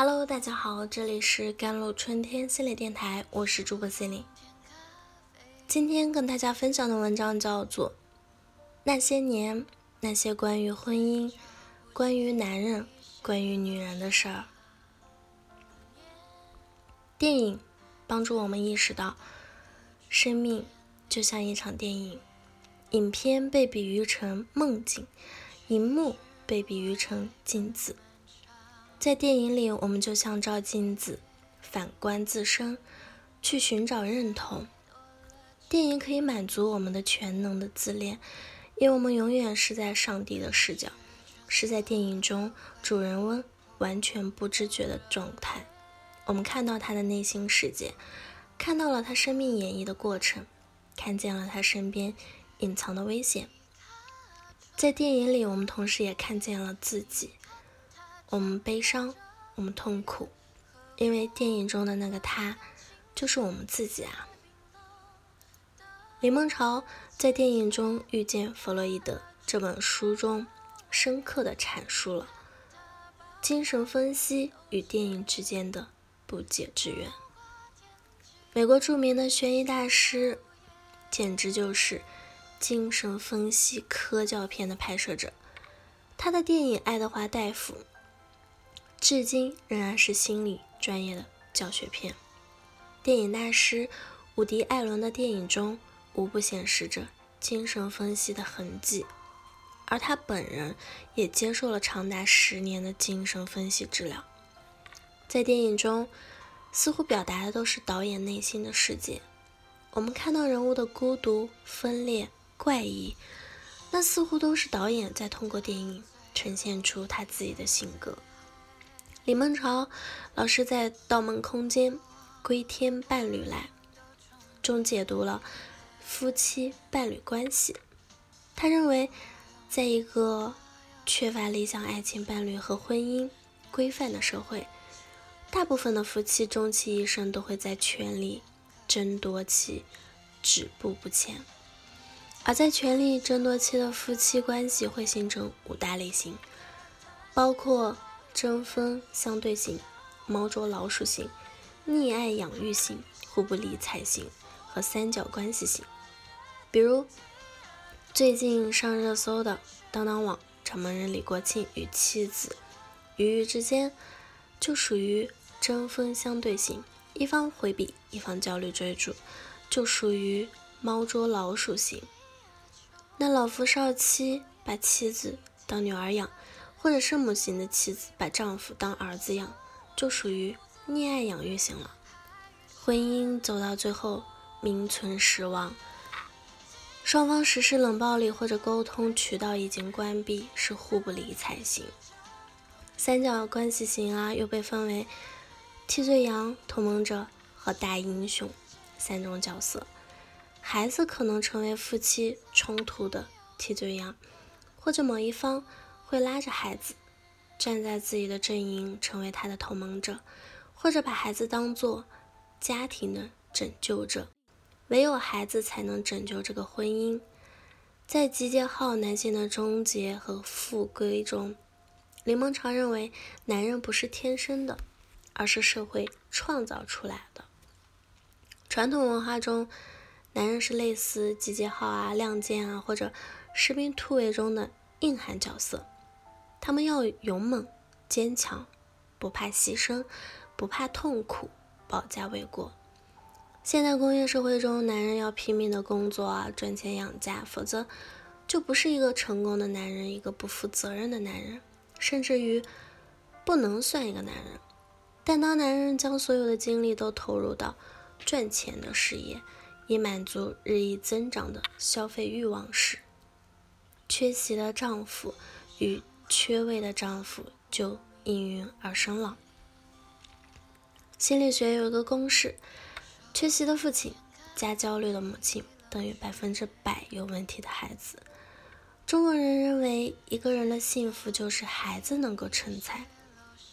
Hello，大家好，这里是甘露春天系列电台，我是主播 Celine。今天跟大家分享的文章叫做《那些年那些关于婚姻、关于男人、关于女人的事儿》。电影帮助我们意识到，生命就像一场电影，影片被比喻成梦境，荧幕被比喻成镜子。在电影里，我们就像照镜子，反观自身，去寻找认同。电影可以满足我们的全能的自恋，因为我们永远是在上帝的视角，是在电影中主人翁完全不知觉的状态。我们看到他的内心世界，看到了他生命演绎的过程，看见了他身边隐藏的危险。在电影里，我们同时也看见了自己。我们悲伤，我们痛苦，因为电影中的那个他，就是我们自己啊。李梦潮在电影中遇见弗洛伊德这本书中，深刻的阐述了精神分析与电影之间的不解之缘。美国著名的悬疑大师，简直就是精神分析科教片的拍摄者。他的电影《爱德华大夫》。至今仍然是心理专业的教学片。电影大师伍迪·艾伦的电影中无不显示着精神分析的痕迹，而他本人也接受了长达十年的精神分析治疗。在电影中，似乎表达的都是导演内心的世界。我们看到人物的孤独、分裂、怪异，那似乎都是导演在通过电影呈现出他自己的性格。李梦潮老师在《盗梦空间：归天伴侣来》中解读了夫妻伴侣关系。他认为，在一个缺乏理想爱情伴侣和婚姻规范的社会，大部分的夫妻终其一生都会在权力争夺期止步不前。而在权力争夺期的夫妻关系会形成五大类型，包括。针锋相对型、猫捉老鼠型、溺爱养育型、互不理睬型和三角关系型。比如最近上热搜的当当网掌门人李国庆与妻子鱼鱼之间，就属于针锋相对型，一方回避，一方焦虑追逐，就属于猫捉老鼠型。那老夫少妻把妻子当女儿养。或者圣母型的妻子把丈夫当儿子养，就属于溺爱养育型了。婚姻走到最后，名存实亡，双方实施冷暴力或者沟通渠道已经关闭，是互不理睬型。三角关系型啊，又被分为替罪羊、同盟者和大英雄三种角色。孩子可能成为夫妻冲突的替罪羊，或者某一方。会拉着孩子站在自己的阵营，成为他的同盟者，或者把孩子当做家庭的拯救者。唯有孩子才能拯救这个婚姻。在集结号男性的终结和复归中，林梦潮认为，男人不是天生的，而是社会创造出来的。传统文化中，男人是类似集结号啊、亮剑啊或者士兵突围中的硬汉角色。他们要勇猛、坚强，不怕牺牲，不怕痛苦，保家卫国。现代工业社会中，男人要拼命的工作啊，赚钱养家，否则就不是一个成功的男人，一个不负责任的男人，甚至于不能算一个男人。但当男人将所有的精力都投入到赚钱的事业，以满足日益增长的消费欲望时，缺席的丈夫与缺位的丈夫就应运而生了。心理学有一个公式：缺席的父亲加焦虑的母亲等于百分之百有问题的孩子。中国人认为一个人的幸福就是孩子能够成才。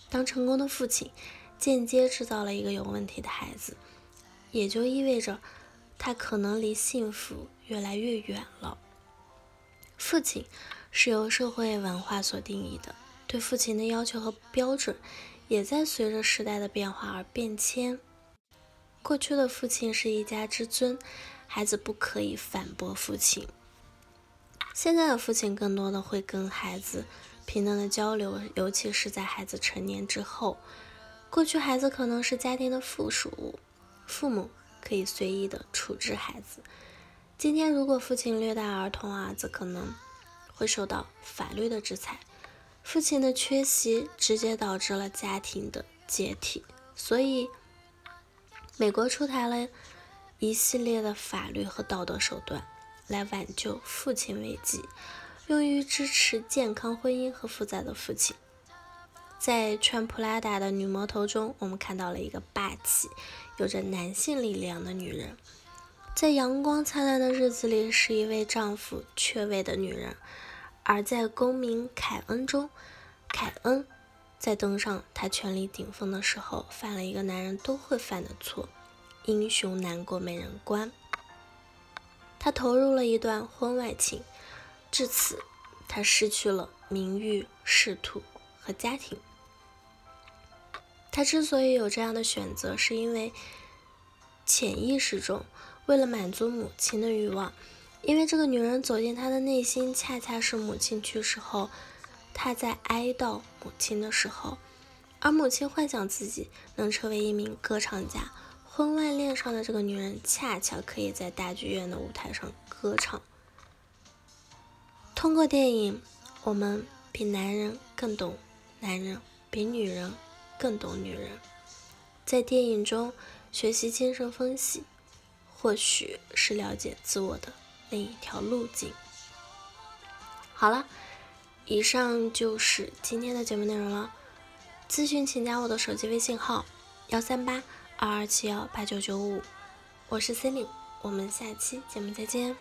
当成功的父亲间接制造了一个有问题的孩子，也就意味着他可能离幸福越来越远了。父亲。是由社会文化所定义的，对父亲的要求和标准也在随着时代的变化而变迁。过去的父亲是一家之尊，孩子不可以反驳父亲。现在的父亲更多的会跟孩子平等的交流，尤其是在孩子成年之后。过去孩子可能是家庭的附属物，父母可以随意的处置孩子。今天如果父亲虐待儿童，儿子可能会受到法律的制裁。父亲的缺席直接导致了家庭的解体，所以美国出台了一系列的法律和道德手段来挽救父亲危机，用于支持健康婚姻和负责的父亲。在穿普拉达的女魔头中，我们看到了一个霸气、有着男性力量的女人，在阳光灿烂的日子里是一位丈夫缺位的女人。而在公民凯恩中，凯恩在登上他权力顶峰的时候，犯了一个男人都会犯的错——英雄难过美人关。他投入了一段婚外情，至此，他失去了名誉、仕途和家庭。他之所以有这样的选择，是因为潜意识中为了满足母亲的欲望。因为这个女人走进他的内心，恰恰是母亲去世后，他在哀悼母亲的时候，而母亲幻想自己能成为一名歌唱家。婚外恋上的这个女人，恰巧可以在大剧院的舞台上歌唱。通过电影，我们比男人更懂男人，比女人更懂女人。在电影中学习精神分析，或许是了解自我的。另一条路径。好了，以上就是今天的节目内容了。咨询请加我的手机微信号：幺三八二二七幺八九九五，我是 c e l i n e 我们下期节目再见。